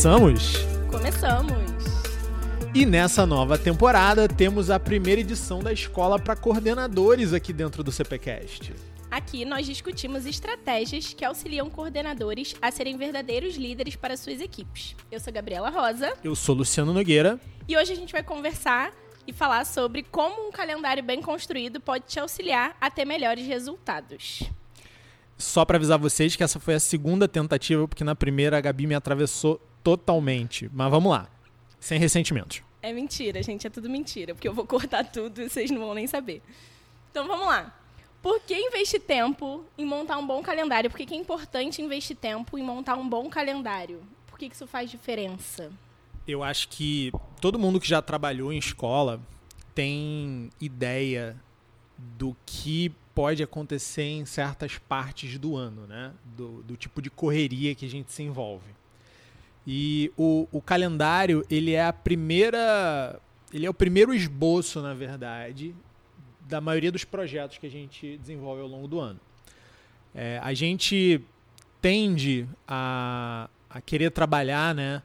Começamos? Começamos! E nessa nova temporada temos a primeira edição da escola para coordenadores aqui dentro do CPCast. Aqui nós discutimos estratégias que auxiliam coordenadores a serem verdadeiros líderes para suas equipes. Eu sou Gabriela Rosa. Eu sou Luciano Nogueira. E hoje a gente vai conversar e falar sobre como um calendário bem construído pode te auxiliar a ter melhores resultados. Só para avisar vocês que essa foi a segunda tentativa, porque na primeira a Gabi me atravessou totalmente. Mas vamos lá, sem ressentimentos. É mentira, gente, é tudo mentira, porque eu vou cortar tudo e vocês não vão nem saber. Então vamos lá. Por que investir tempo em montar um bom calendário? Por que, é importante investir tempo em montar um bom calendário? Por que, que isso faz diferença? Eu acho que todo mundo que já trabalhou em escola tem ideia do que pode acontecer em certas partes do ano, né? Do, do tipo de correria que a gente se envolve. E o, o calendário, ele é a primeira. Ele é o primeiro esboço, na verdade, da maioria dos projetos que a gente desenvolve ao longo do ano. É, a gente tende a, a querer trabalhar né,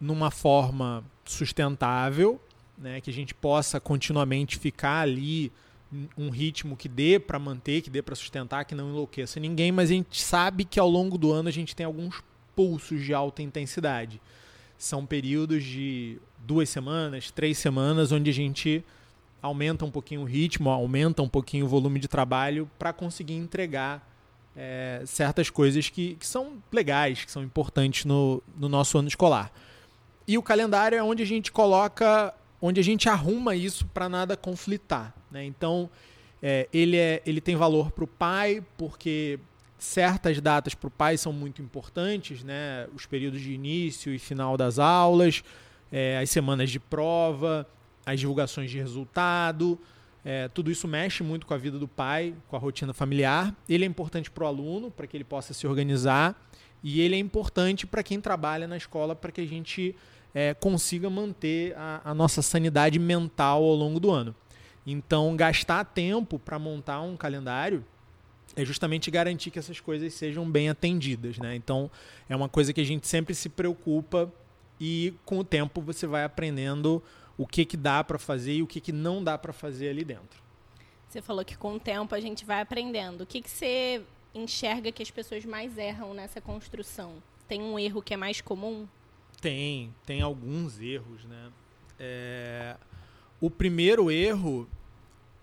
numa forma sustentável, né, que a gente possa continuamente ficar ali um ritmo que dê para manter, que dê para sustentar, que não enlouqueça ninguém, mas a gente sabe que ao longo do ano a gente tem alguns pulsos de alta intensidade. São períodos de duas semanas, três semanas, onde a gente aumenta um pouquinho o ritmo, aumenta um pouquinho o volume de trabalho para conseguir entregar é, certas coisas que, que, são legais, que são importantes no, no nosso ano escolar. E o calendário é onde a gente coloca, onde a gente arruma isso para nada conflitar. Né? Então, é, ele, é, ele tem valor para o pai, porque certas datas para o pai são muito importantes, né? os períodos de início e final das aulas, é, as semanas de prova, as divulgações de resultado. É, tudo isso mexe muito com a vida do pai, com a rotina familiar. Ele é importante para o aluno, para que ele possa se organizar, e ele é importante para quem trabalha na escola, para que a gente é, consiga manter a, a, nossa sanidade mental ao longo do ano. Então, gastar tempo para montar um calendário é justamente garantir que essas coisas sejam bem atendidas. Né? Então, é uma coisa que a gente sempre se preocupa e com o tempo você vai aprendendo o que, que dá para fazer e o que, que não dá para fazer ali dentro. Você falou que com o tempo a gente vai aprendendo. O que, que você enxerga que as pessoas mais erram nessa construção? Tem um erro que é mais comum? Tem, tem alguns erros, né? É... O primeiro erro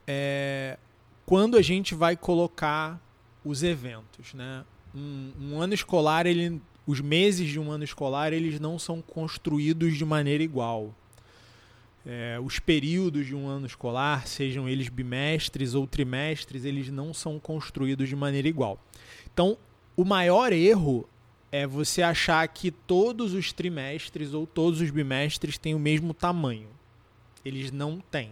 é quando a gente vai colocar os eventos, né? Um, um ano escolar, ele, os meses de um ano escolar, eles não são construídos de maneira igual é, os períodos de um ano escolar, sejam eles bimestres ou trimestres, eles não são construídos de maneira igual. Então, o maior erro é você achar que todos os trimestres ou todos os bimestres têm o mesmo tamanho. Eles não têm.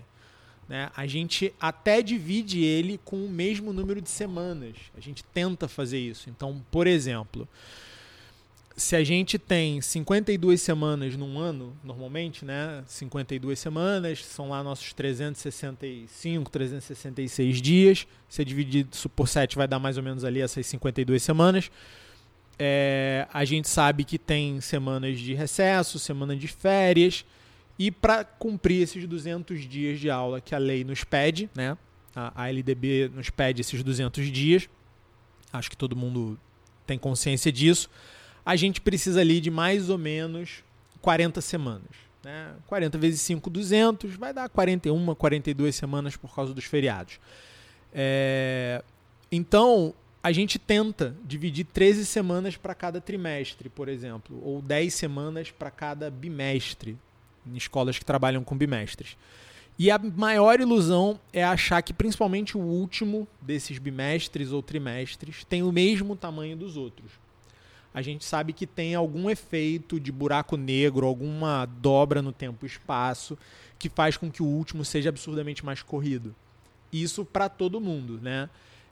Né? A gente até divide ele com o mesmo número de semanas. A gente tenta fazer isso. Então, por exemplo, se a gente tem 52 semanas num ano, normalmente, né? 52 semanas, são lá nossos 365, 366 dias. Se dividir isso por 7, vai dar mais ou menos ali essas 52 semanas. É, a gente sabe que tem semanas de recesso, semana de férias. E para cumprir esses 200 dias de aula que a lei nos pede, né? A, a LDB nos pede esses 200 dias. Acho que todo mundo tem consciência disso a gente precisa ali de mais ou menos 40 semanas. Né? 40 vezes 5, 200, vai dar 41, 42 semanas por causa dos feriados. É... Então, a gente tenta dividir 13 semanas para cada trimestre, por exemplo, ou 10 semanas para cada bimestre, em escolas que trabalham com bimestres. E a maior ilusão é achar que, principalmente o último desses bimestres ou trimestres, tem o mesmo tamanho dos outros a gente sabe que tem algum efeito de buraco negro, alguma dobra no tempo e espaço que faz com que o último seja absurdamente mais corrido. Isso para todo mundo, né?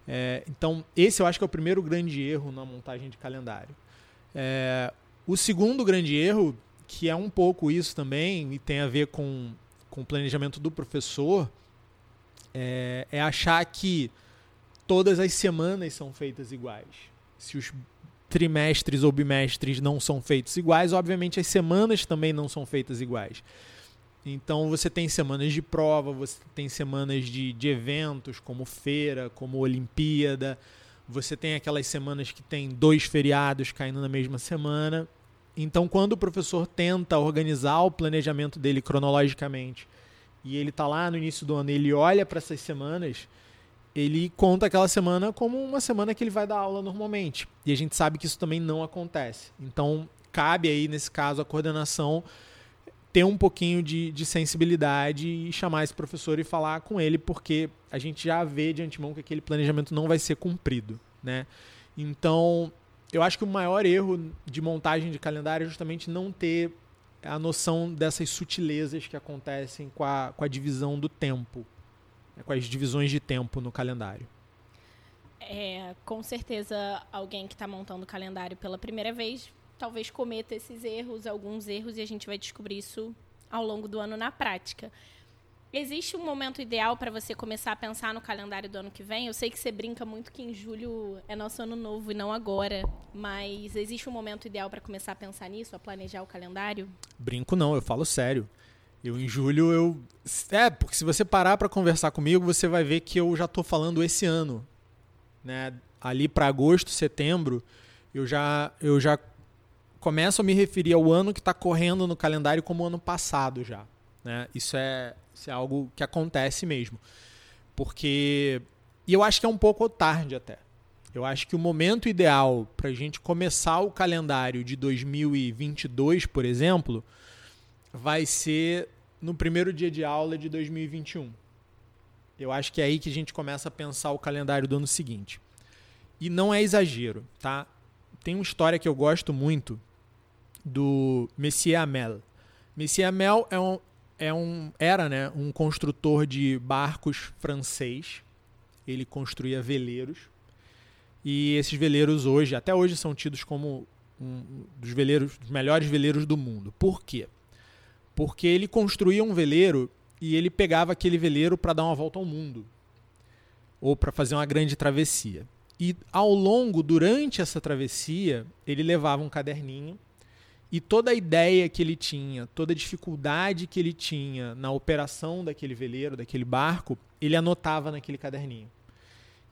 É, então, esse eu acho que é o primeiro grande erro na montagem de calendário. É, o segundo grande erro, que é um pouco isso também, e tem a ver com, com o planejamento do professor, é, é achar que todas as semanas são feitas iguais. Se os trimestres ou bimestres não são feitos iguais, obviamente as semanas também não são feitas iguais. Então você tem semanas de prova, você tem semanas de, de eventos, como feira, como Olimpíada. Você tem aquelas semanas que tem dois feriados caindo na mesma semana. Então, quando o professor tenta organizar o planejamento dele cronologicamente e ele está lá no início do ano, ele olha para essas semanas, ele conta aquela semana como uma semana que ele vai dar aula normalmente. E a gente sabe que isso também não acontece. Então, cabe aí, nesse caso, a coordenação ter um pouquinho de, de sensibilidade e chamar esse professor e falar com ele, porque a gente já vê de antemão que aquele planejamento não vai ser cumprido. Né? Então, eu acho que o maior erro de montagem de calendário é justamente não ter a noção dessas sutilezas que acontecem com a, com a divisão do tempo, né? com as divisões de tempo no calendário. É, com certeza, alguém que está montando o calendário pela primeira vez talvez cometa esses erros, alguns erros, e a gente vai descobrir isso ao longo do ano na prática. Existe um momento ideal para você começar a pensar no calendário do ano que vem? Eu sei que você brinca muito que em julho é nosso ano novo e não agora, mas existe um momento ideal para começar a pensar nisso, a planejar o calendário? Brinco não, eu falo sério. Eu em julho eu é, porque se você parar para conversar comigo, você vai ver que eu já estou falando esse ano, né? Ali para agosto, setembro, eu já eu já começo a me referir ao ano que está correndo no calendário como ano passado já. Né? Isso, é, isso é algo que acontece mesmo. Porque. E eu acho que é um pouco tarde até. Eu acho que o momento ideal para a gente começar o calendário de 2022, por exemplo, vai ser no primeiro dia de aula de 2021. Eu acho que é aí que a gente começa a pensar o calendário do ano seguinte. E não é exagero, tá? Tem uma história que eu gosto muito do Messier Amel. Messier Amel é um, é um, era né, um construtor de barcos francês. Ele construía veleiros. E esses veleiros hoje, até hoje, são tidos como um dos veleiros, dos melhores veleiros do mundo. Por quê? Porque ele construía um veleiro e ele pegava aquele veleiro para dar uma volta ao mundo ou para fazer uma grande travessia. E ao longo, durante essa travessia, ele levava um caderninho e toda a ideia que ele tinha, toda a dificuldade que ele tinha na operação daquele veleiro, daquele barco, ele anotava naquele caderninho.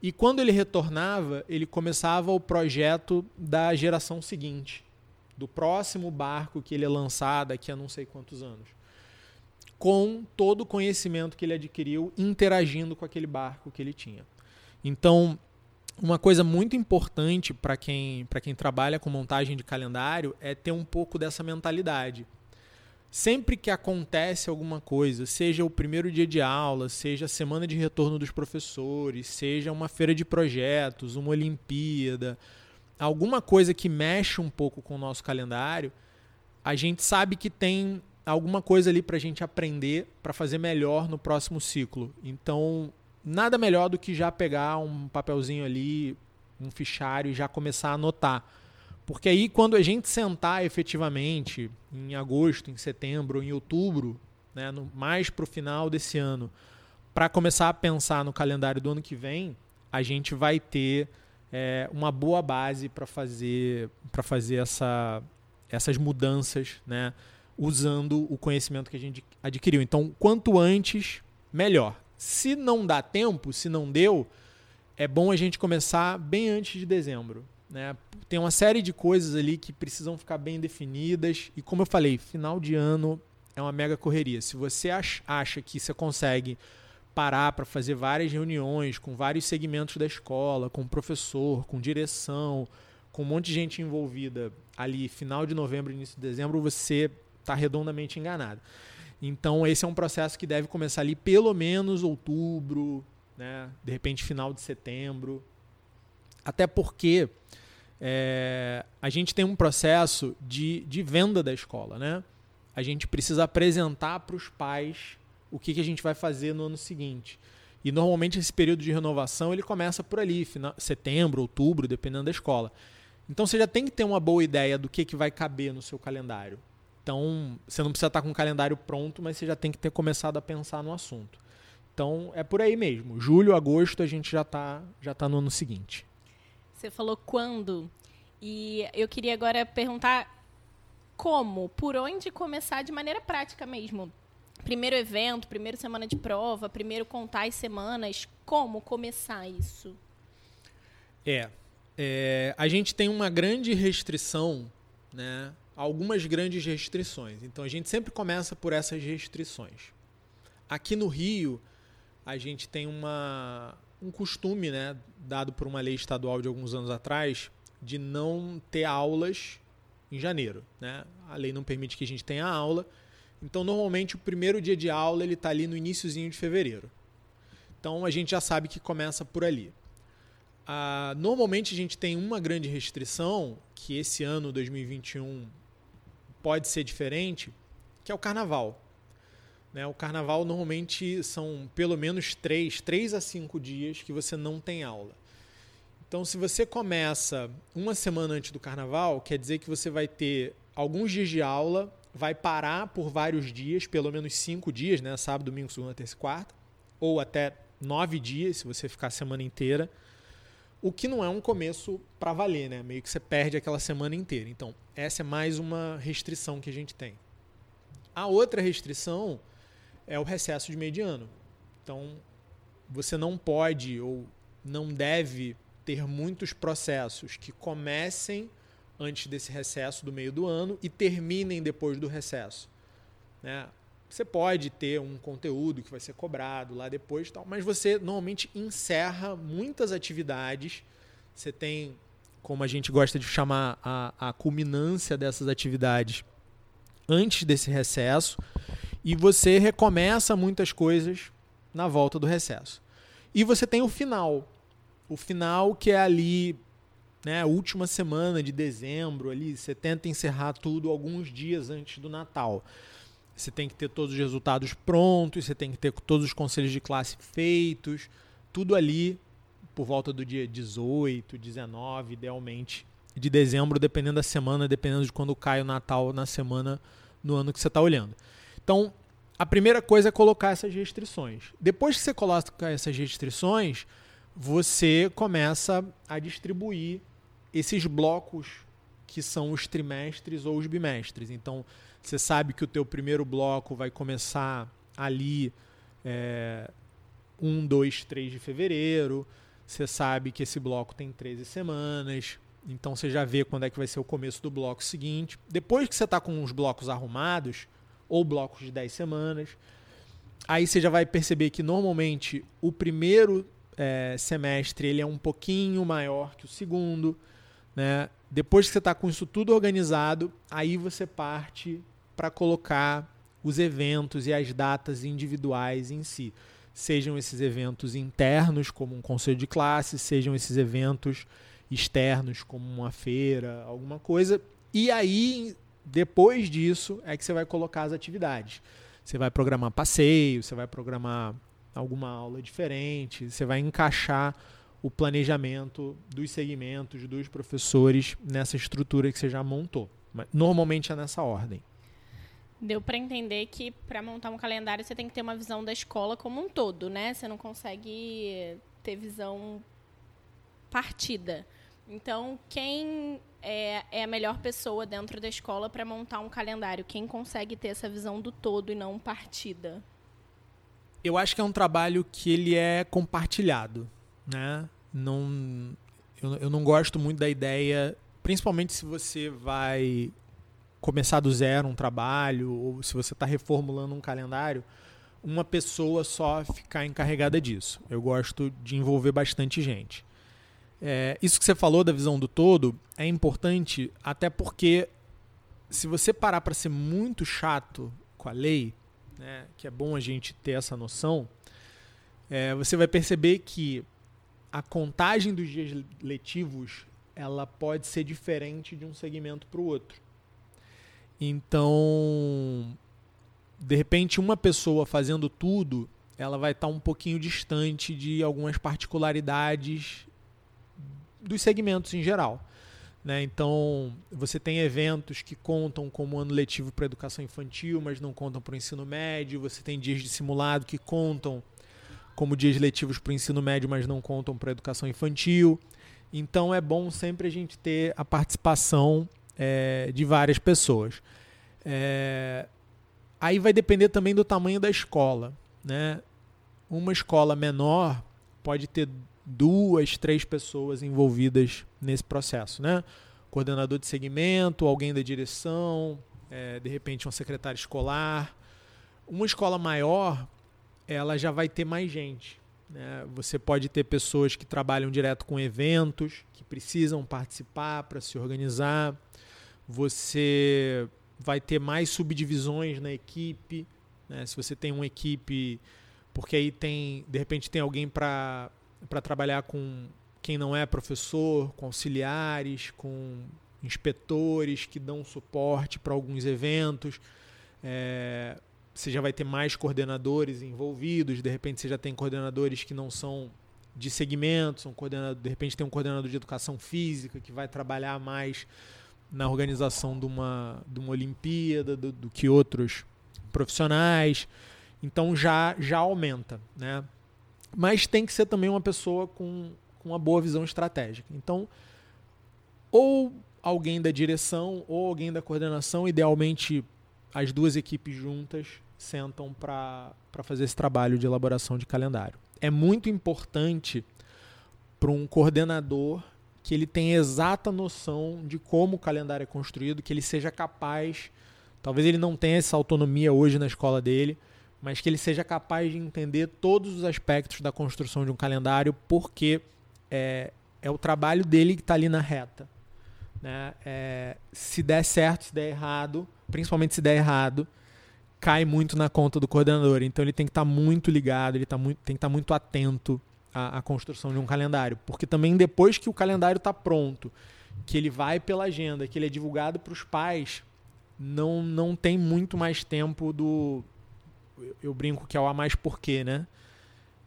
E quando ele retornava, ele começava o projeto da geração seguinte, do próximo barco que ele ia lançar daqui a não sei quantos anos. Com todo o conhecimento que ele adquiriu interagindo com aquele barco que ele tinha. Então, uma coisa muito importante para quem, quem trabalha com montagem de calendário é ter um pouco dessa mentalidade. Sempre que acontece alguma coisa, seja o primeiro dia de aula, seja a semana de retorno dos professores, seja uma feira de projetos, uma Olimpíada, alguma coisa que mexe um pouco com o nosso calendário, a gente sabe que tem alguma coisa ali para a gente aprender para fazer melhor no próximo ciclo. Então, nada melhor do que já pegar um papelzinho ali, um fichário e já começar a anotar. Porque aí, quando a gente sentar efetivamente, em agosto, em setembro, em outubro, né, no, mais para o final desse ano, para começar a pensar no calendário do ano que vem, a gente vai ter é, uma boa base para fazer, fazer essa, essas mudanças, né, usando o conhecimento que a gente adquiriu. Então, quanto antes, melhor. Se não dá tempo, se não deu, é bom a gente começar bem antes de dezembro. Né? Tem uma série de coisas ali que precisam ficar bem definidas. E como eu falei, final de ano é uma mega correria. Se você acha que você consegue parar para fazer várias reuniões com vários segmentos da escola, com professor, com direção, com um monte de gente envolvida ali, final de novembro, início de dezembro, você está redondamente enganado. Então, esse é um processo que deve começar ali pelo menos outubro, né? de repente final de setembro. Até porque é, a gente tem um processo de, de venda da escola. Né? A gente precisa apresentar para os pais o que, que a gente vai fazer no ano seguinte. E normalmente esse período de renovação ele começa por ali, final, setembro, outubro, dependendo da escola. Então você já tem que ter uma boa ideia do que, que vai caber no seu calendário. Então, você não precisa estar com o calendário pronto, mas você já tem que ter começado a pensar no assunto. Então, é por aí mesmo. Julho, agosto, a gente já está já tá no ano seguinte. Você falou quando. E eu queria agora perguntar como, por onde começar de maneira prática mesmo. Primeiro evento, primeiro semana de prova, primeiro contar as semanas, como começar isso? É, é a gente tem uma grande restrição, né? Algumas grandes restrições. Então a gente sempre começa por essas restrições. Aqui no Rio, a gente tem uma, um costume, né, dado por uma lei estadual de alguns anos atrás, de não ter aulas em janeiro. Né? A lei não permite que a gente tenha aula. Então, normalmente, o primeiro dia de aula ele está ali no iníciozinho de fevereiro. Então, a gente já sabe que começa por ali. Ah, normalmente, a gente tem uma grande restrição, que esse ano, 2021, pode ser diferente, que é o carnaval. Né? O carnaval, normalmente, são pelo menos três, três a cinco dias que você não tem aula. Então, se você começa uma semana antes do carnaval, quer dizer que você vai ter alguns dias de aula, vai parar por vários dias, pelo menos cinco dias, né? Sábado, domingo, segunda, terça e quarta, ou até nove dias, se você ficar a semana inteira. O que não é um começo para valer, né? Meio que você perde aquela semana inteira. Então, essa é mais uma restrição que a gente tem. A outra restrição é o recesso de meio de ano. Então, você não pode ou não deve ter muitos processos que comecem antes desse recesso do meio do ano e terminem depois do recesso. Né? Você pode ter um conteúdo que vai ser cobrado lá depois, tal, mas você normalmente encerra muitas atividades. Você tem, como a gente gosta de chamar, a, a culminância dessas atividades antes desse recesso e você recomeça muitas coisas na volta do recesso. E você tem o final, o final que é ali, né, última semana de dezembro, ali, você tenta encerrar tudo alguns dias antes do Natal. Você tem que ter todos os resultados prontos, você tem que ter todos os conselhos de classe feitos, tudo ali por volta do dia 18, 19, idealmente, de dezembro, dependendo da semana, dependendo de quando cai o Natal na semana no ano que você está olhando. Então, a primeira coisa é colocar essas restrições. Depois que você coloca essas restrições, você começa a distribuir esses blocos que são os trimestres ou os bimestres. Então, você sabe que o teu primeiro bloco vai começar ali é, 1, 2, 3 de fevereiro. Você sabe que esse bloco tem 13 semanas. Então, você já vê quando é que vai ser o começo do bloco seguinte. Depois que você está com os blocos arrumados, ou blocos de 10 semanas, aí você já vai perceber que normalmente o primeiro é, semestre ele é um pouquinho maior que o segundo. Né? Depois que você está com isso tudo organizado, aí você parte para colocar os eventos e as datas individuais em si. Sejam esses eventos internos, como um conselho de classe, sejam esses eventos externos, como uma feira, alguma coisa. E aí, depois disso, é que você vai colocar as atividades. Você vai programar passeio, você vai programar alguma aula diferente, você vai encaixar o planejamento dos segmentos dos professores nessa estrutura que você já montou. Normalmente é nessa ordem. Deu para entender que para montar um calendário você tem que ter uma visão da escola como um todo, né? Você não consegue ter visão partida. Então, quem é, é a melhor pessoa dentro da escola para montar um calendário? Quem consegue ter essa visão do todo e não partida? eu acho que é um trabalho que ele é compartilhado, né? Não, eu, eu não gosto muito da ideia, principalmente se você vai começar do zero um trabalho ou se você está reformulando um calendário, uma pessoa só ficar encarregada disso. Eu gosto de envolver bastante gente. É, isso que você falou da visão do todo é importante, até porque se você parar para ser muito chato com a lei, né, que é bom a gente ter essa noção, é, você vai perceber que a contagem dos dias letivos ela pode ser diferente de um segmento para o outro. Então, de repente, uma pessoa fazendo tudo, ela vai estar um pouquinho distante de algumas particularidades dos segmentos em geral. Né? Então, você tem eventos que contam como ano letivo para educação infantil, mas não contam para o ensino médio. Você tem dias de simulado que contam como dias letivos para o ensino médio, mas não contam para a educação infantil. Então é bom sempre a gente ter a participação é, de várias pessoas. É, aí vai depender também do tamanho da escola. Né? Uma escola menor pode ter duas, três pessoas envolvidas nesse processo. Né? Coordenador de segmento, alguém da direção, é, de repente um secretário escolar. Uma escola maior, ela já vai ter mais gente. Né? Você pode ter pessoas que trabalham direto com eventos, que precisam participar para se organizar. Você vai ter mais subdivisões na equipe. Né? Se você tem uma equipe, porque aí tem, de repente, tem alguém para trabalhar com quem não é professor, com auxiliares, com inspetores que dão suporte para alguns eventos. É, você já vai ter mais coordenadores envolvidos, de repente você já tem coordenadores que não são de segmento, são de repente tem um coordenador de educação física que vai trabalhar mais na organização de uma, de uma Olimpíada do, do que outros profissionais. Então já, já aumenta. Né? Mas tem que ser também uma pessoa com, com uma boa visão estratégica. Então, ou alguém da direção ou alguém da coordenação, idealmente as duas equipes juntas sentam para fazer esse trabalho de elaboração de calendário. É muito importante para um coordenador que ele tenha exata noção de como o calendário é construído, que ele seja capaz, talvez ele não tenha essa autonomia hoje na escola dele, mas que ele seja capaz de entender todos os aspectos da construção de um calendário, porque é, é o trabalho dele que está ali na reta. Né? É, se der certo, se der errado, principalmente se der errado, cai muito na conta do coordenador. Então ele tem que estar tá muito ligado, ele tá muito, tem que estar tá muito atento à, à, construção de um calendário. Porque também depois que o calendário está pronto, que ele vai pela agenda, que ele é divulgado para os pais, não, não tem muito mais tempo do. Eu, eu brinco que é o a mais porquê, né?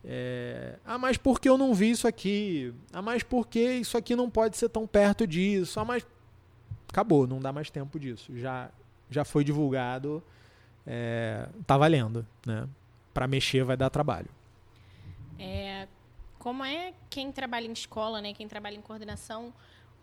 É, ah, mas por que eu não vi isso aqui? Ah, mas por que isso aqui não pode ser tão perto disso? Ah, mas. Acabou, não dá mais tempo disso. Já, já foi divulgado é, tá valendo, né? Para mexer vai dar trabalho. É, como é quem trabalha em escola, né? Quem trabalha em coordenação,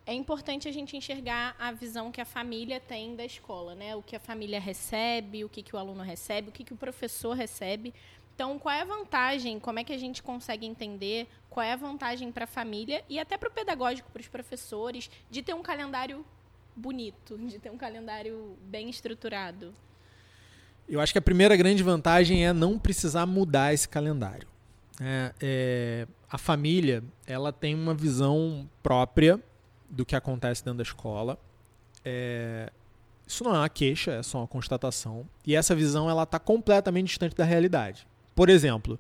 é importante a gente enxergar a visão que a família tem da escola, né? O que a família recebe, o que, que o aluno recebe, o que, que o professor recebe. Então, qual é a vantagem? Como é que a gente consegue entender qual é a vantagem para a família e até para o pedagógico, para os professores, de ter um calendário bonito, de ter um calendário bem estruturado? Eu acho que a primeira grande vantagem é não precisar mudar esse calendário. É, é, a família ela tem uma visão própria do que acontece dentro da escola. É, isso não é uma queixa, é só uma constatação. E essa visão ela está completamente distante da realidade. Por exemplo,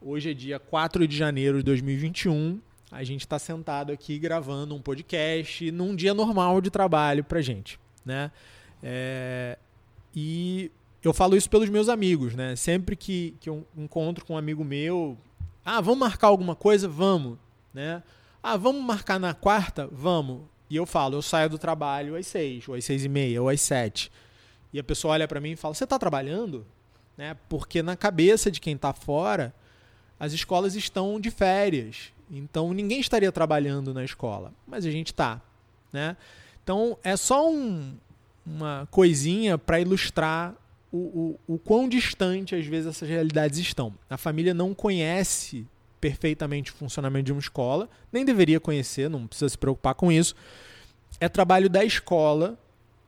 hoje é dia 4 de janeiro de 2021. A gente está sentado aqui gravando um podcast num dia normal de trabalho para gente, né? É, e eu falo isso pelos meus amigos, né? Sempre que, que eu encontro com um amigo meu, ah, vamos marcar alguma coisa? Vamos, né? Ah, vamos marcar na quarta? Vamos. E eu falo, eu saio do trabalho às seis, ou às seis e meia, ou às sete. E a pessoa olha para mim e fala, você está trabalhando? Né? Porque na cabeça de quem está fora, as escolas estão de férias. Então ninguém estaria trabalhando na escola, mas a gente está, né? Então é só um, uma coisinha para ilustrar o, o, o quão distante às vezes essas realidades estão. A família não conhece perfeitamente o funcionamento de uma escola, nem deveria conhecer, não precisa se preocupar com isso. É trabalho da escola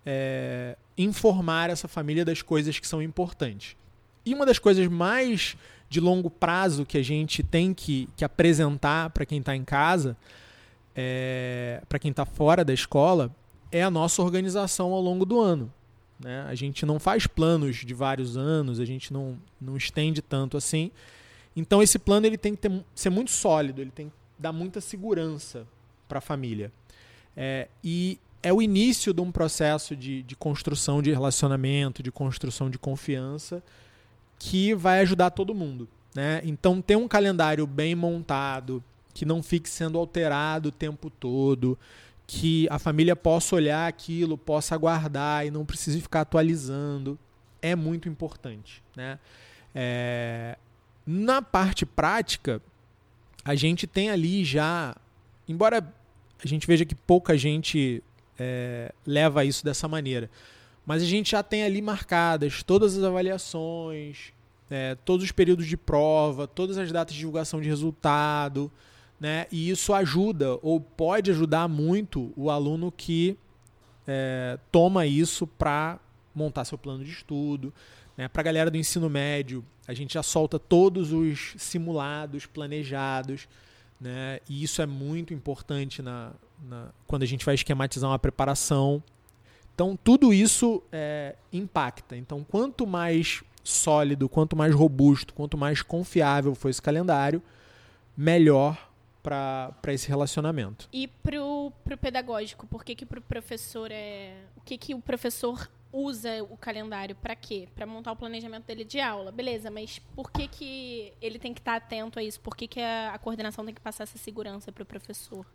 é, informar essa família das coisas que são importantes. E uma das coisas mais de longo prazo que a gente tem que, que apresentar para quem está em casa, é, para quem está fora da escola, é a nossa organização ao longo do ano. Né? A gente não faz planos de vários anos, a gente não, não estende tanto assim. Então esse plano ele tem que ter, ser muito sólido, ele tem que dar muita segurança para a família. É, e é o início de um processo de, de construção de relacionamento, de construção de confiança, que vai ajudar todo mundo. Né? Então ter um calendário bem montado, que não fique sendo alterado o tempo todo, que a família possa olhar aquilo, possa aguardar e não precise ficar atualizando, é muito importante. Né? É... Na parte prática, a gente tem ali já, embora a gente veja que pouca gente é, leva isso dessa maneira. Mas a gente já tem ali marcadas todas as avaliações, é, todos os períodos de prova, todas as datas de divulgação de resultado, né? E isso ajuda ou pode ajudar muito o aluno que é, toma isso para montar seu plano de estudo. Né? Para a galera do ensino médio, a gente já solta todos os simulados planejados. Né? E isso é muito importante na, na, quando a gente vai esquematizar uma preparação. Então, tudo isso é, impacta. Então, quanto mais sólido, quanto mais robusto, quanto mais confiável for esse calendário, melhor para esse relacionamento. E pro, pro pedagógico, por que que pro professor é, o que que o professor usa o calendário para quê? Para montar o planejamento dele de aula. Beleza, mas por que que ele tem que estar tá atento a isso? Por que que a, a coordenação tem que passar essa segurança para o professor?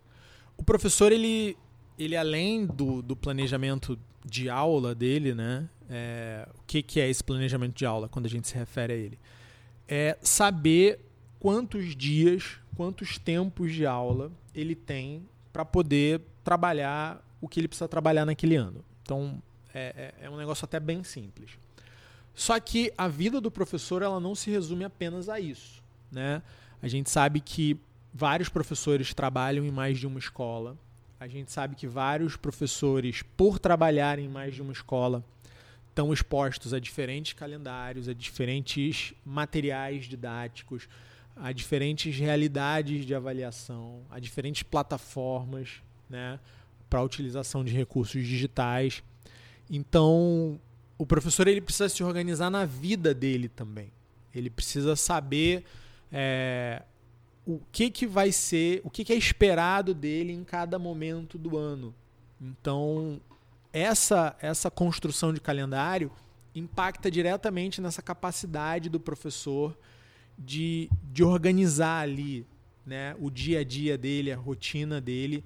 O professor ele ele além do, do planejamento de aula dele, né? É, o que, que é esse planejamento de aula quando a gente se refere a ele? É saber quantos dias, quantos tempos de aula ele tem para poder trabalhar o que ele precisa trabalhar naquele ano. Então, é, é, é, um negócio até bem simples. Só que a vida do professor ela não se resume apenas a isso. Né? A gente sabe que vários professores trabalham em mais de uma escola. A gente sabe que vários professores, por trabalhar em mais de uma escola, estão expostos a diferentes calendários, a diferentes materiais didáticos, a diferentes realidades de avaliação, a diferentes plataformas né, para a utilização de recursos digitais. Então, o professor ele precisa se organizar na vida dele também. Ele precisa saber é, o que, que vai ser, o que, que é esperado dele em cada momento do ano. Então, essa, essa construção de calendário impacta diretamente nessa capacidade do professor de, de organizar ali né, o dia a dia dele, a rotina dele,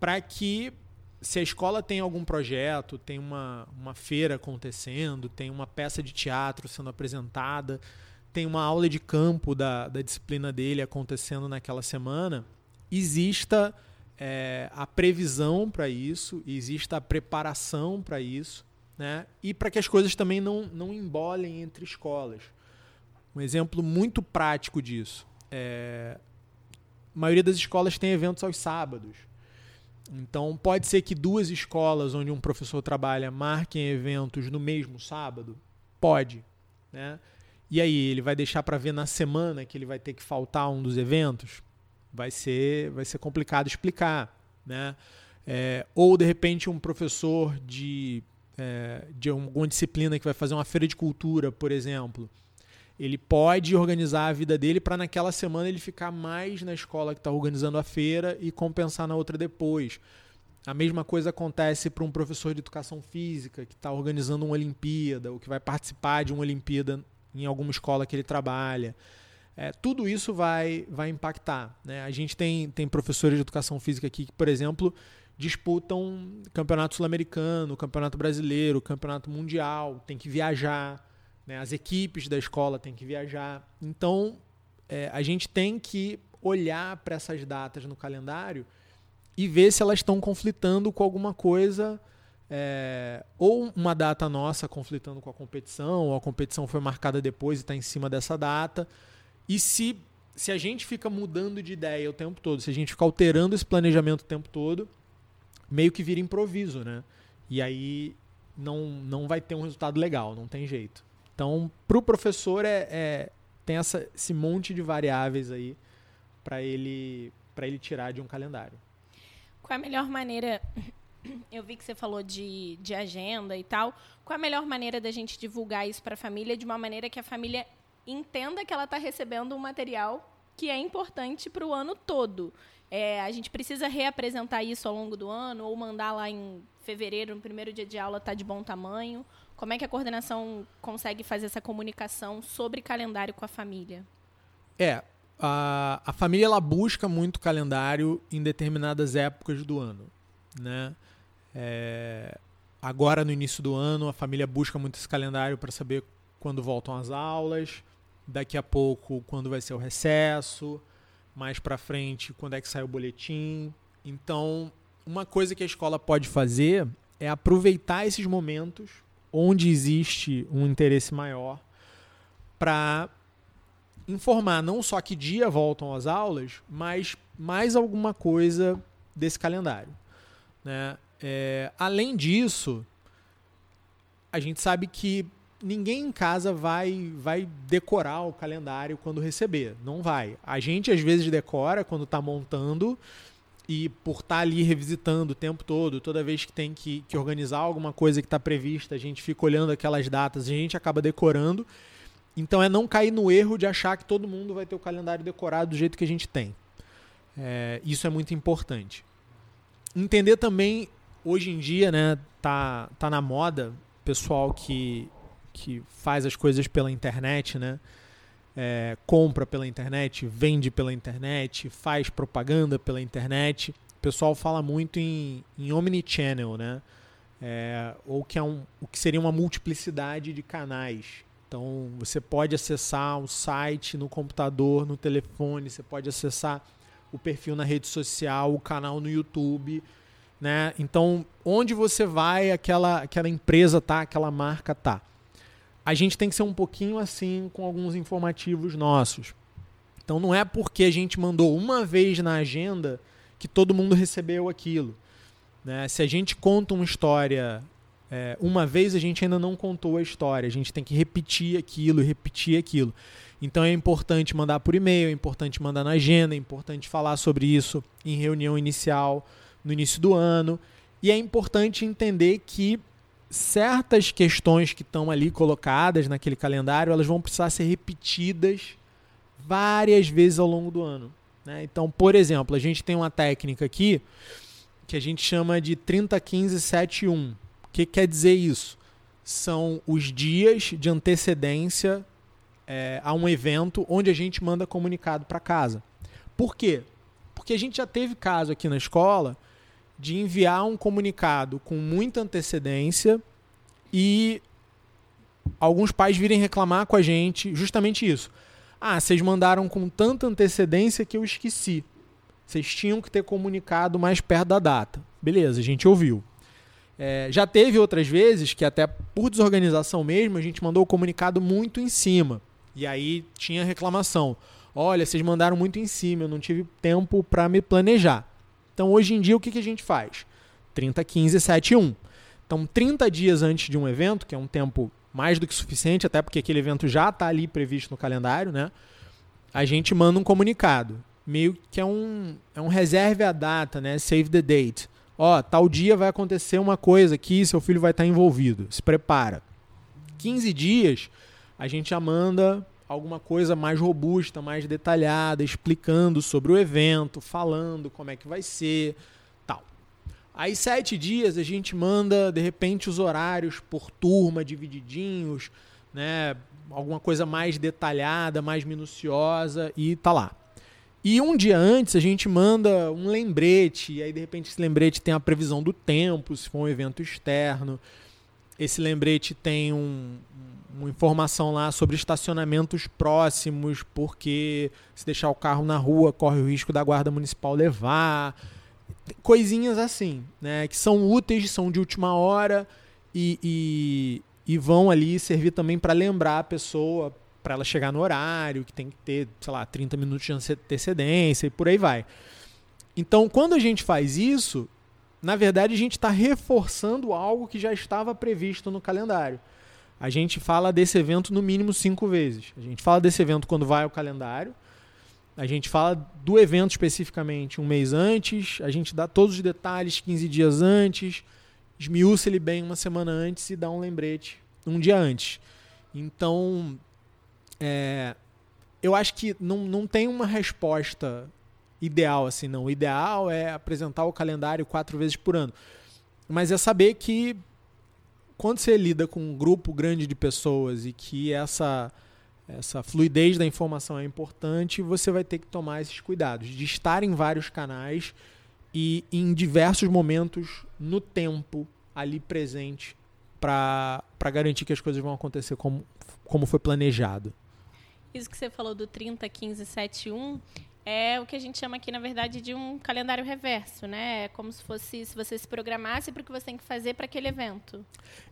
para que se a escola tem algum projeto, tem uma, uma feira acontecendo, tem uma peça de teatro sendo apresentada, tem uma aula de campo da, da disciplina dele acontecendo naquela semana, exista é, a previsão para isso, exista a preparação para isso, né? e para que as coisas também não, não embolem entre escolas. Um exemplo muito prático disso. É, a maioria das escolas tem eventos aos sábados. Então, pode ser que duas escolas onde um professor trabalha marquem eventos no mesmo sábado? Pode. Né? E aí, ele vai deixar para ver na semana que ele vai ter que faltar um dos eventos? Vai ser, vai ser complicado explicar. Né? É, ou, de repente, um professor de, é, de alguma disciplina que vai fazer uma feira de cultura, por exemplo, ele pode organizar a vida dele para naquela semana ele ficar mais na escola que está organizando a feira e compensar na outra depois. A mesma coisa acontece para um professor de educação física que está organizando uma Olimpíada ou que vai participar de uma Olimpíada em alguma escola que ele trabalha. É, tudo isso vai, vai impactar. Né? A gente tem, tem professores de educação física aqui que, por exemplo, disputam campeonato sul-americano, campeonato brasileiro, campeonato mundial, tem que viajar. Né? As equipes da escola têm que viajar. Então, é, a gente tem que olhar para essas datas no calendário e ver se elas estão conflitando com alguma coisa. É, ou uma data nossa conflitando com a competição, ou a competição foi marcada depois e está em cima dessa data. E se, se a gente fica mudando de ideia o tempo todo, se a gente fica alterando esse planejamento o tempo todo, meio que vira improviso, né? E aí não, não vai ter um resultado legal, não tem jeito. Então, para o professor é, é, tem essa, esse monte de variáveis aí para ele para ele tirar de um calendário. Qual é a melhor maneira? Eu vi que você falou de, de agenda e tal. Qual é a melhor maneira da gente divulgar isso para a família de uma maneira que a família entenda que ela está recebendo um material que é importante para o ano todo? É, a gente precisa reapresentar isso ao longo do ano ou mandar lá em fevereiro, no primeiro dia de aula, tá de bom tamanho? Como é que a coordenação consegue fazer essa comunicação sobre calendário com a família? É, a, a família ela busca muito calendário em determinadas épocas do ano, né? É, agora no início do ano a família busca muito esse calendário para saber quando voltam as aulas, daqui a pouco quando vai ser o recesso, mais para frente quando é que sai o boletim, Então, uma coisa que a escola pode fazer é aproveitar esses momentos onde existe um interesse maior para informar não só que dia voltam as aulas, mas mais alguma coisa desse calendário. Né? É, além disso, a gente sabe que ninguém em casa vai, vai decorar o calendário quando receber. Não vai. A gente às vezes decora quando está montando e por estar tá ali revisitando o tempo todo, toda vez que tem que, que organizar alguma coisa que está prevista, a gente fica olhando aquelas datas a gente acaba decorando. Então é não cair no erro de achar que todo mundo vai ter o calendário decorado do jeito que a gente tem. É, isso é muito importante. Entender também, hoje em dia, né, tá, tá na moda, pessoal que, que faz as coisas pela internet, né? É, compra pela internet, vende pela internet, faz propaganda pela internet. O pessoal fala muito em, em omnichannel, né? É, ou que é um, o que seria uma multiplicidade de canais. Então você pode acessar o site no computador, no telefone, você pode acessar o perfil na rede social, o canal no YouTube, né? Então, onde você vai, aquela aquela empresa tá, aquela marca tá. A gente tem que ser um pouquinho assim com alguns informativos nossos. Então, não é porque a gente mandou uma vez na agenda que todo mundo recebeu aquilo. Né? Se a gente conta uma história é, uma vez, a gente ainda não contou a história. A gente tem que repetir aquilo, repetir aquilo. Então é importante mandar por e-mail, é importante mandar na agenda, é importante falar sobre isso em reunião inicial, no início do ano. E é importante entender que certas questões que estão ali colocadas naquele calendário, elas vão precisar ser repetidas várias vezes ao longo do ano. Né? Então, por exemplo, a gente tem uma técnica aqui que a gente chama de 30, 15, 7, 1. O que quer dizer isso? São os dias de antecedência é, a um evento onde a gente manda comunicado para casa. Por quê? Porque a gente já teve caso aqui na escola de enviar um comunicado com muita antecedência e alguns pais virem reclamar com a gente justamente isso. Ah, vocês mandaram com tanta antecedência que eu esqueci. Vocês tinham que ter comunicado mais perto da data. Beleza, a gente ouviu. É, já teve outras vezes que, até por desorganização mesmo, a gente mandou o comunicado muito em cima. E aí tinha reclamação. Olha, vocês mandaram muito em cima, eu não tive tempo para me planejar. Então, hoje em dia, o que, que a gente faz? 30, 15, 7, 1. Então, 30 dias antes de um evento, que é um tempo mais do que suficiente, até porque aquele evento já está ali previsto no calendário, né? A gente manda um comunicado. Meio que é um, é um reserve a data, né? Save the date. Ó, tal dia vai acontecer uma coisa aqui, seu filho vai estar envolvido. Se prepara. 15 dias a gente já manda alguma coisa mais robusta, mais detalhada, explicando sobre o evento, falando como é que vai ser, tal. Aí sete dias a gente manda de repente os horários por turma divididinhos, né? Alguma coisa mais detalhada, mais minuciosa e tá lá. E um dia antes a gente manda um lembrete, e aí de repente esse lembrete tem a previsão do tempo, se for um evento externo. Esse lembrete tem um, uma informação lá sobre estacionamentos próximos, porque se deixar o carro na rua corre o risco da guarda municipal levar. Coisinhas assim, né? Que são úteis, são de última hora e, e, e vão ali servir também para lembrar a pessoa para ela chegar no horário, que tem que ter, sei lá, 30 minutos de antecedência e por aí vai. Então, quando a gente faz isso, na verdade a gente está reforçando algo que já estava previsto no calendário a gente fala desse evento no mínimo cinco vezes. A gente fala desse evento quando vai ao calendário, a gente fala do evento especificamente um mês antes, a gente dá todos os detalhes 15 dias antes, esmiuça ele bem uma semana antes e dá um lembrete um dia antes. Então, é, eu acho que não, não tem uma resposta ideal assim, não. O ideal é apresentar o calendário quatro vezes por ano. Mas é saber que quando você lida com um grupo grande de pessoas e que essa essa fluidez da informação é importante, você vai ter que tomar esses cuidados de estar em vários canais e em diversos momentos no tempo ali presente para garantir que as coisas vão acontecer como, como foi planejado. Isso que você falou do 30, 15, 7, 1 é o que a gente chama aqui, na verdade, de um calendário reverso, né? É como se fosse se você se programasse para o que você tem que fazer para aquele evento.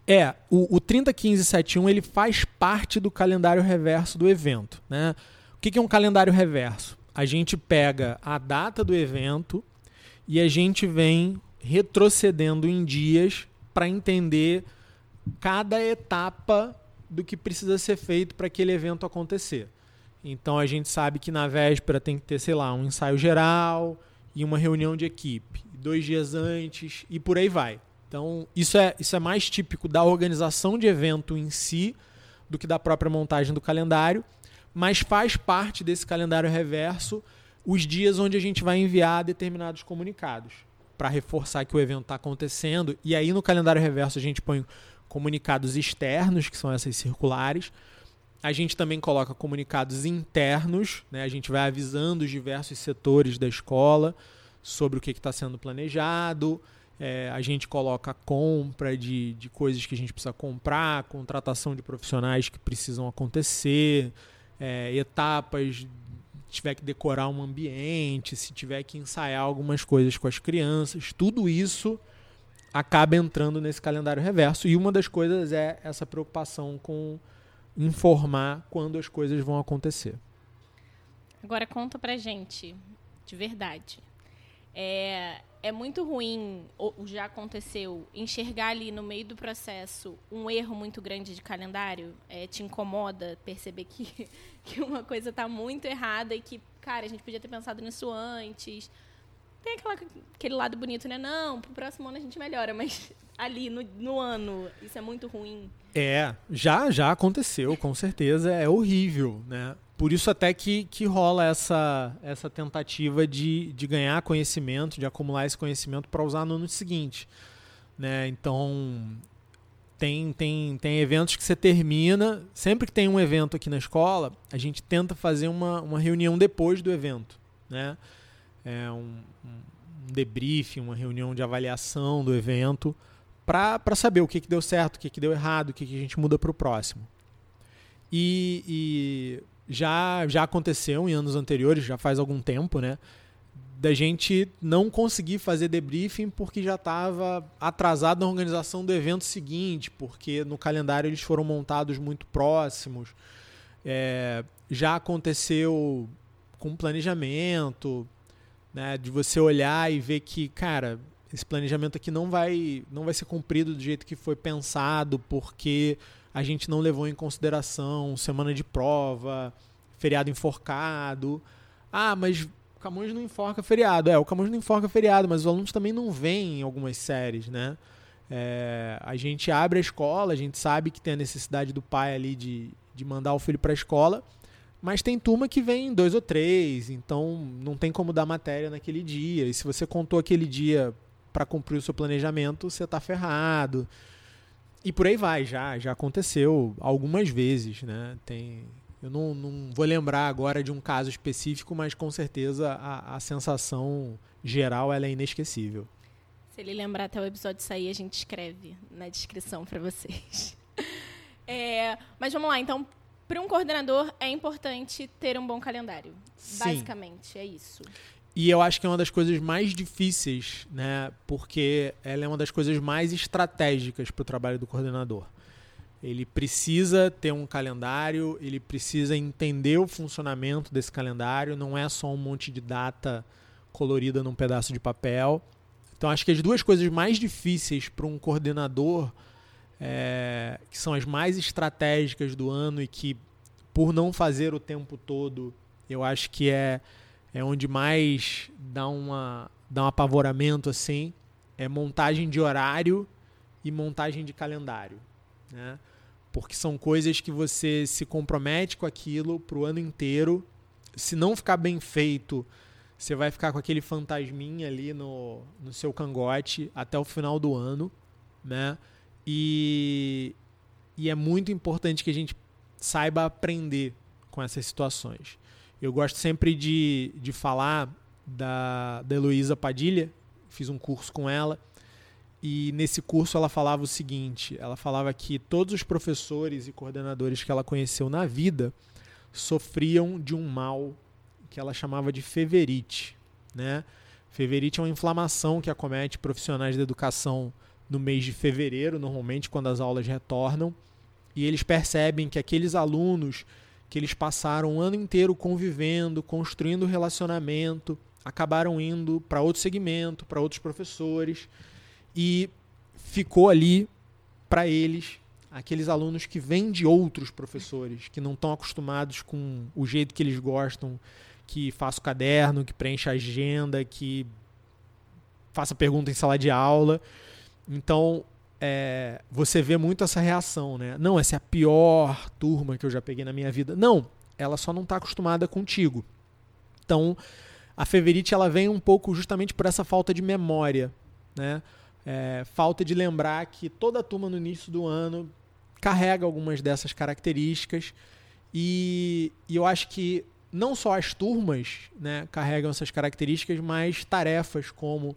É, o, o 301571 ele faz parte do calendário reverso do evento, né? O que, que é um calendário reverso? A gente pega a data do evento e a gente vem retrocedendo em dias para entender cada etapa do que precisa ser feito para aquele evento acontecer. Então a gente sabe que na véspera tem que ter, sei lá, um ensaio geral e uma reunião de equipe, dois dias antes e por aí vai. Então isso é, isso é mais típico da organização de evento em si do que da própria montagem do calendário, mas faz parte desse calendário reverso os dias onde a gente vai enviar determinados comunicados para reforçar que o evento está acontecendo. E aí no calendário reverso a gente põe comunicados externos, que são essas circulares, a gente também coloca comunicados internos, né? a gente vai avisando os diversos setores da escola sobre o que está sendo planejado. É, a gente coloca compra de, de coisas que a gente precisa comprar, contratação de profissionais que precisam acontecer, é, etapas, tiver que decorar um ambiente, se tiver que ensaiar algumas coisas com as crianças, tudo isso acaba entrando nesse calendário reverso. E uma das coisas é essa preocupação com informar quando as coisas vão acontecer. Agora conta pra gente, de verdade. É, é muito ruim, ou já aconteceu, enxergar ali no meio do processo um erro muito grande de calendário? É, te incomoda perceber que, que uma coisa está muito errada e que, cara, a gente podia ter pensado nisso antes? Tem aquela, aquele lado bonito, né? Não, pro próximo ano a gente melhora, mas ali no, no ano, isso é muito ruim. É, já já aconteceu, com certeza, é horrível, né? Por isso até que, que rola essa, essa tentativa de, de ganhar conhecimento, de acumular esse conhecimento para usar no ano seguinte. Né? Então, tem, tem, tem eventos que você termina. Sempre que tem um evento aqui na escola, a gente tenta fazer uma, uma reunião depois do evento. Né? É um, um debriefing, uma reunião de avaliação do evento para saber o que, que deu certo, o que, que deu errado, o que, que a gente muda para o próximo. E, e, já, já aconteceu em anos anteriores, já faz algum tempo, né? Da gente não conseguir fazer debriefing porque já estava atrasado na organização do evento seguinte, porque no calendário eles foram montados muito próximos. É, já aconteceu com planejamento, né, de você olhar e ver que, cara, esse planejamento aqui não vai, não vai ser cumprido do jeito que foi pensado, porque a gente não levou em consideração semana de prova, feriado enforcado. Ah, mas o Camões não enforca feriado. É, o Camões não enforca feriado, mas os alunos também não vêm em algumas séries, né? É, a gente abre a escola, a gente sabe que tem a necessidade do pai ali de, de mandar o filho para a escola, mas tem turma que vem dois ou três, então não tem como dar matéria naquele dia. E se você contou aquele dia para cumprir o seu planejamento, você está ferrado. E por aí vai, já, já aconteceu algumas vezes, né? Tem, eu não, não vou lembrar agora de um caso específico, mas com certeza a, a sensação geral ela é inesquecível. Se ele lembrar até o episódio sair, a gente escreve na descrição para vocês. É, mas vamos lá, então, para um coordenador é importante ter um bom calendário. Sim. Basicamente, é isso. E eu acho que é uma das coisas mais difíceis, né? Porque ela é uma das coisas mais estratégicas para o trabalho do coordenador. Ele precisa ter um calendário, ele precisa entender o funcionamento desse calendário, não é só um monte de data colorida num pedaço de papel. Então, acho que as duas coisas mais difíceis para um coordenador, é, que são as mais estratégicas do ano e que, por não fazer o tempo todo, eu acho que é é onde mais dá, uma, dá um apavoramento assim, é montagem de horário e montagem de calendário. Né? Porque são coisas que você se compromete com aquilo para o ano inteiro. Se não ficar bem feito, você vai ficar com aquele fantasminha ali no, no seu cangote até o final do ano. Né? E, e é muito importante que a gente saiba aprender com essas situações. Eu gosto sempre de, de falar da, da Heloísa Padilha, fiz um curso com ela, e nesse curso ela falava o seguinte: ela falava que todos os professores e coordenadores que ela conheceu na vida sofriam de um mal que ela chamava de feverite, né? Feverite é uma inflamação que acomete profissionais da educação no mês de fevereiro, normalmente quando as aulas retornam, e eles percebem que aqueles alunos que eles passaram o ano inteiro convivendo, construindo relacionamento, acabaram indo para outro segmento, para outros professores, e ficou ali para eles aqueles alunos que vêm de outros professores, que não estão acostumados com o jeito que eles gostam, que faça o caderno, que preencha a agenda, que faça pergunta em sala de aula. Então, é, você vê muito essa reação, né? Não, essa é a pior turma que eu já peguei na minha vida. Não, ela só não está acostumada contigo. Então, a feverite ela vem um pouco justamente por essa falta de memória, né? É, falta de lembrar que toda turma no início do ano carrega algumas dessas características e, e eu acho que não só as turmas né, carregam essas características, mas tarefas como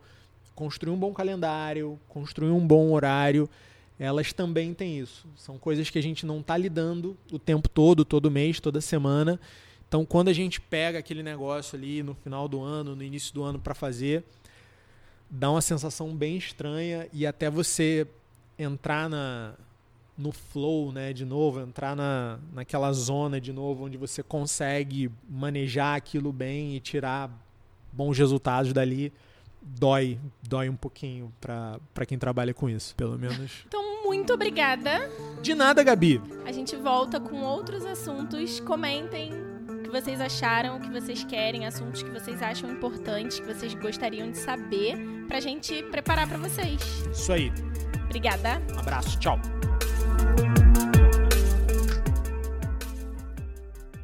construir um bom calendário, construir um bom horário, elas também têm isso. São coisas que a gente não está lidando o tempo todo, todo mês, toda semana. Então, quando a gente pega aquele negócio ali no final do ano, no início do ano para fazer, dá uma sensação bem estranha e até você entrar na, no flow, né, de novo, entrar na, naquela zona de novo onde você consegue manejar aquilo bem e tirar bons resultados dali dói, dói um pouquinho para quem trabalha com isso, pelo menos. Então, muito obrigada. De nada, Gabi. A gente volta com outros assuntos. Comentem o que vocês acharam, o que vocês querem, assuntos que vocês acham importantes, que vocês gostariam de saber, pra gente preparar para vocês. Isso aí. Obrigada. Um abraço, tchau.